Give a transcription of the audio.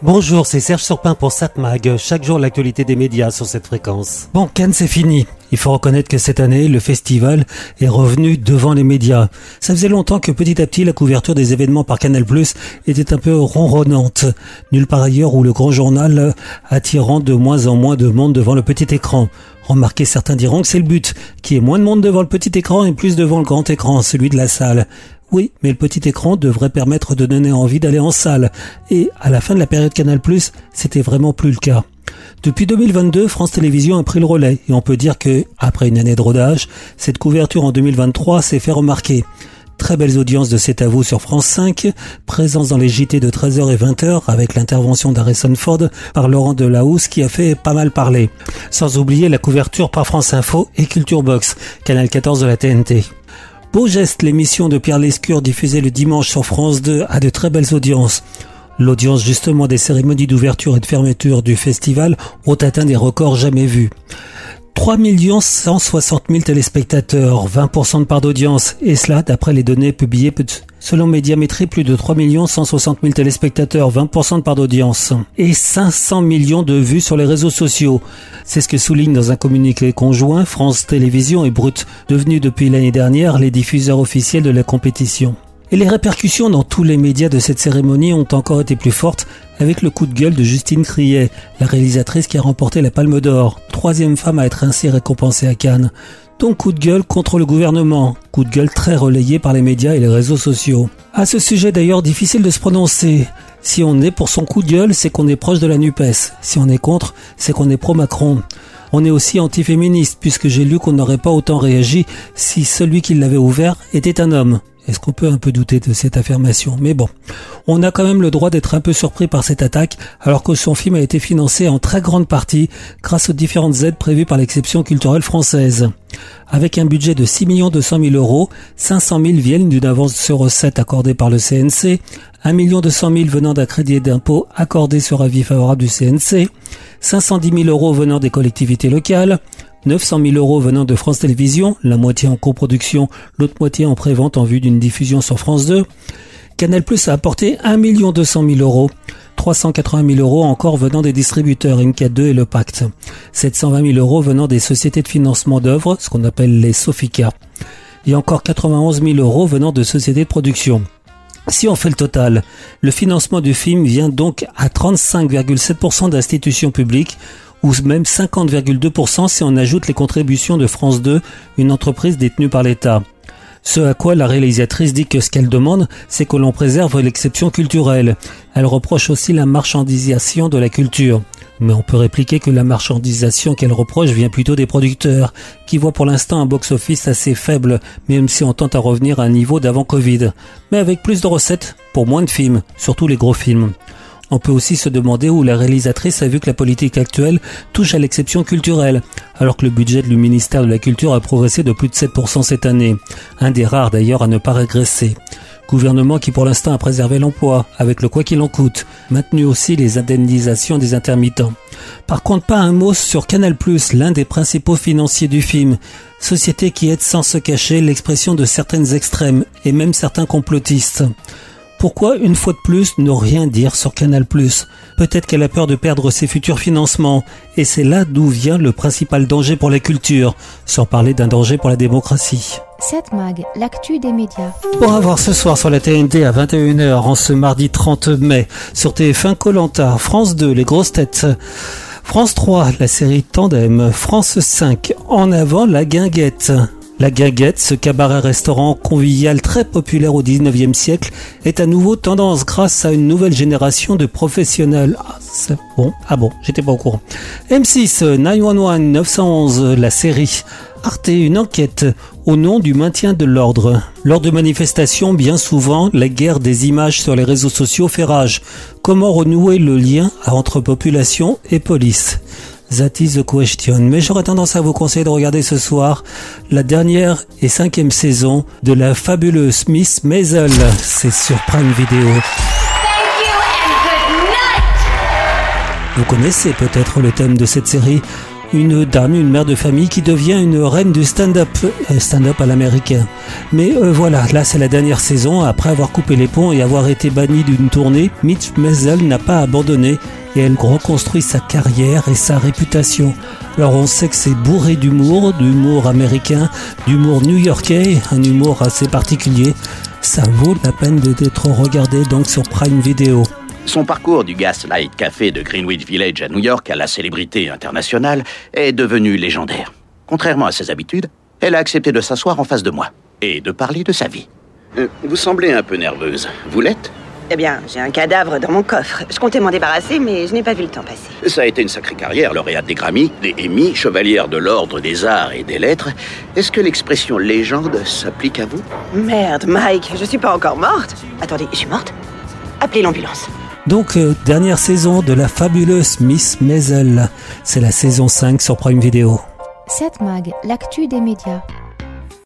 Bonjour, c'est Serge Surpin pour SatMag. Chaque jour, l'actualité des médias sur cette fréquence. Bon, Cannes, c'est fini. Il faut reconnaître que cette année, le festival est revenu devant les médias. Ça faisait longtemps que petit à petit, la couverture des événements par Canal+, était un peu ronronnante. Nulle part ailleurs où le grand journal attirant de moins en moins de monde devant le petit écran. Remarquez, certains diront que c'est le but, qu'il y ait moins de monde devant le petit écran et plus devant le grand écran, celui de la salle. Oui, mais le petit écran devrait permettre de donner envie d'aller en salle. Et à la fin de la période Canal+, c'était vraiment plus le cas. Depuis 2022, France Télévisions a pris le relais et on peut dire que, après une année de rodage, cette couverture en 2023 s'est fait remarquer. Très belles audiences de C'est à vous sur France 5, présence dans les JT de 13h et 20h avec l'intervention d'Harrison Ford par Laurent Delahousse qui a fait pas mal parler. Sans oublier la couverture par France Info et Culture Box, canal 14 de la TNT. Beau geste, l'émission de Pierre Lescure diffusée le dimanche sur France 2 a de très belles audiences. L'audience justement des cérémonies d'ouverture et de fermeture du festival ont atteint des records jamais vus. 3 160 000 téléspectateurs, 20% de part d'audience, et cela d'après les données publiées selon Médiamétrie, plus de 3 160 000 téléspectateurs, 20% de part d'audience, et 500 millions de vues sur les réseaux sociaux. C'est ce que souligne dans un communiqué conjoint France Télévisions et Brut, devenus depuis l'année dernière les diffuseurs officiels de la compétition. Et les répercussions dans tous les médias de cette cérémonie ont encore été plus fortes avec le coup de gueule de Justine Criet, la réalisatrice qui a remporté la Palme d'Or, troisième femme à être ainsi récompensée à Cannes. Donc coup de gueule contre le gouvernement, coup de gueule très relayé par les médias et les réseaux sociaux. À ce sujet d'ailleurs difficile de se prononcer. Si on est pour son coup de gueule, c'est qu'on est proche de la NUPES. Si on est contre, c'est qu'on est pro-Macron. On est aussi anti-féministe puisque j'ai lu qu'on n'aurait pas autant réagi si celui qui l'avait ouvert était un homme. Est-ce qu'on peut un peu douter de cette affirmation? Mais bon, on a quand même le droit d'être un peu surpris par cette attaque, alors que son film a été financé en très grande partie grâce aux différentes aides prévues par l'exception culturelle française. Avec un budget de 6 200 000 euros, 500 000 viennent d'une avance sur recette accordée par le CNC, 1 200 000 venant d'un crédit d'impôt accordé sur avis favorable du CNC, 510 000 euros venant des collectivités locales, 900 000 euros venant de France Télévisions, la moitié en coproduction, l'autre moitié en prévente en vue d'une diffusion sur France 2. Canal Plus a apporté 1 200 000 euros. 380 000 euros encore venant des distributeurs Inca 2 et le Pacte. 720 000 euros venant des sociétés de financement d'œuvres, ce qu'on appelle les Sofica. Et encore 91 000 euros venant de sociétés de production. Si on fait le total, le financement du film vient donc à 35,7% d'institutions publiques, ou même 50,2% si on ajoute les contributions de France 2, une entreprise détenue par l'État. Ce à quoi la réalisatrice dit que ce qu'elle demande, c'est que l'on préserve l'exception culturelle. Elle reproche aussi la marchandisation de la culture. Mais on peut répliquer que la marchandisation qu'elle reproche vient plutôt des producteurs, qui voient pour l'instant un box-office assez faible, même si on tente à revenir à un niveau d'avant Covid. Mais avec plus de recettes, pour moins de films, surtout les gros films. On peut aussi se demander où la réalisatrice a vu que la politique actuelle touche à l'exception culturelle, alors que le budget du ministère de la Culture a progressé de plus de 7% cette année, un des rares d'ailleurs à ne pas régresser. Gouvernement qui pour l'instant a préservé l'emploi, avec le quoi qu'il en coûte, maintenu aussi les indemnisations des intermittents. Par contre, pas un mot sur Canal+, l'un des principaux financiers du film, société qui aide sans se cacher l'expression de certaines extrêmes et même certains complotistes. Pourquoi, une fois de plus, ne rien dire sur Canal+. Peut-être qu'elle a peur de perdre ses futurs financements, et c'est là d'où vient le principal danger pour la culture, sans parler d'un danger pour la démocratie. 7 Mag, l'actu des médias. Pour avoir ce soir sur la TNT à 21h, en ce mardi 30 mai, sur TF1 Colanta, France 2, les grosses têtes. France 3, la série Tandem. France 5, en avant la guinguette. La Guinguette, ce cabaret-restaurant convivial très populaire au 19e siècle, est à nouveau tendance grâce à une nouvelle génération de professionnels. Ah, bon, ah bon, j'étais pas au courant. M6, 911, 911, la série. Arte, une enquête au nom du maintien de l'ordre. Lors de manifestations, bien souvent, la guerre des images sur les réseaux sociaux fait rage. Comment renouer le lien entre population et police? That is the question. Mais j'aurais tendance à vous conseiller de regarder ce soir la dernière et cinquième saison de la fabuleuse Miss Maisel. C'est sur Prime Video. Vous connaissez peut-être le thème de cette série une dame, une mère de famille qui devient une reine du stand-up, euh, stand-up à l'américain. Mais euh, voilà, là c'est la dernière saison. Après avoir coupé les ponts et avoir été banni d'une tournée, Mitch Maisel n'a pas abandonné et elle reconstruit sa carrière et sa réputation. Alors on sait que c'est bourré d'humour, d'humour américain, d'humour new-yorkais, un humour assez particulier. Ça vaut la peine d'être regardé donc sur Prime Video. Son parcours du Gaslight Café de Greenwich Village à New York à la célébrité internationale est devenu légendaire. Contrairement à ses habitudes, elle a accepté de s'asseoir en face de moi et de parler de sa vie. Euh, vous semblez un peu nerveuse. Vous l'êtes? Eh bien, j'ai un cadavre dans mon coffre. Je comptais m'en débarrasser, mais je n'ai pas vu le temps passer. Ça a été une sacrée carrière, lauréate des Grammy, des Emmy, chevalière de l'ordre des arts et des lettres. Est-ce que l'expression légende s'applique à vous? Merde, Mike, je suis pas encore morte. Attendez, je suis morte Appelez l'ambulance. Donc, euh, dernière saison de la fabuleuse Miss Maisel. C'est la saison 5 sur Prime Video. 7 Mag, l'actu des médias.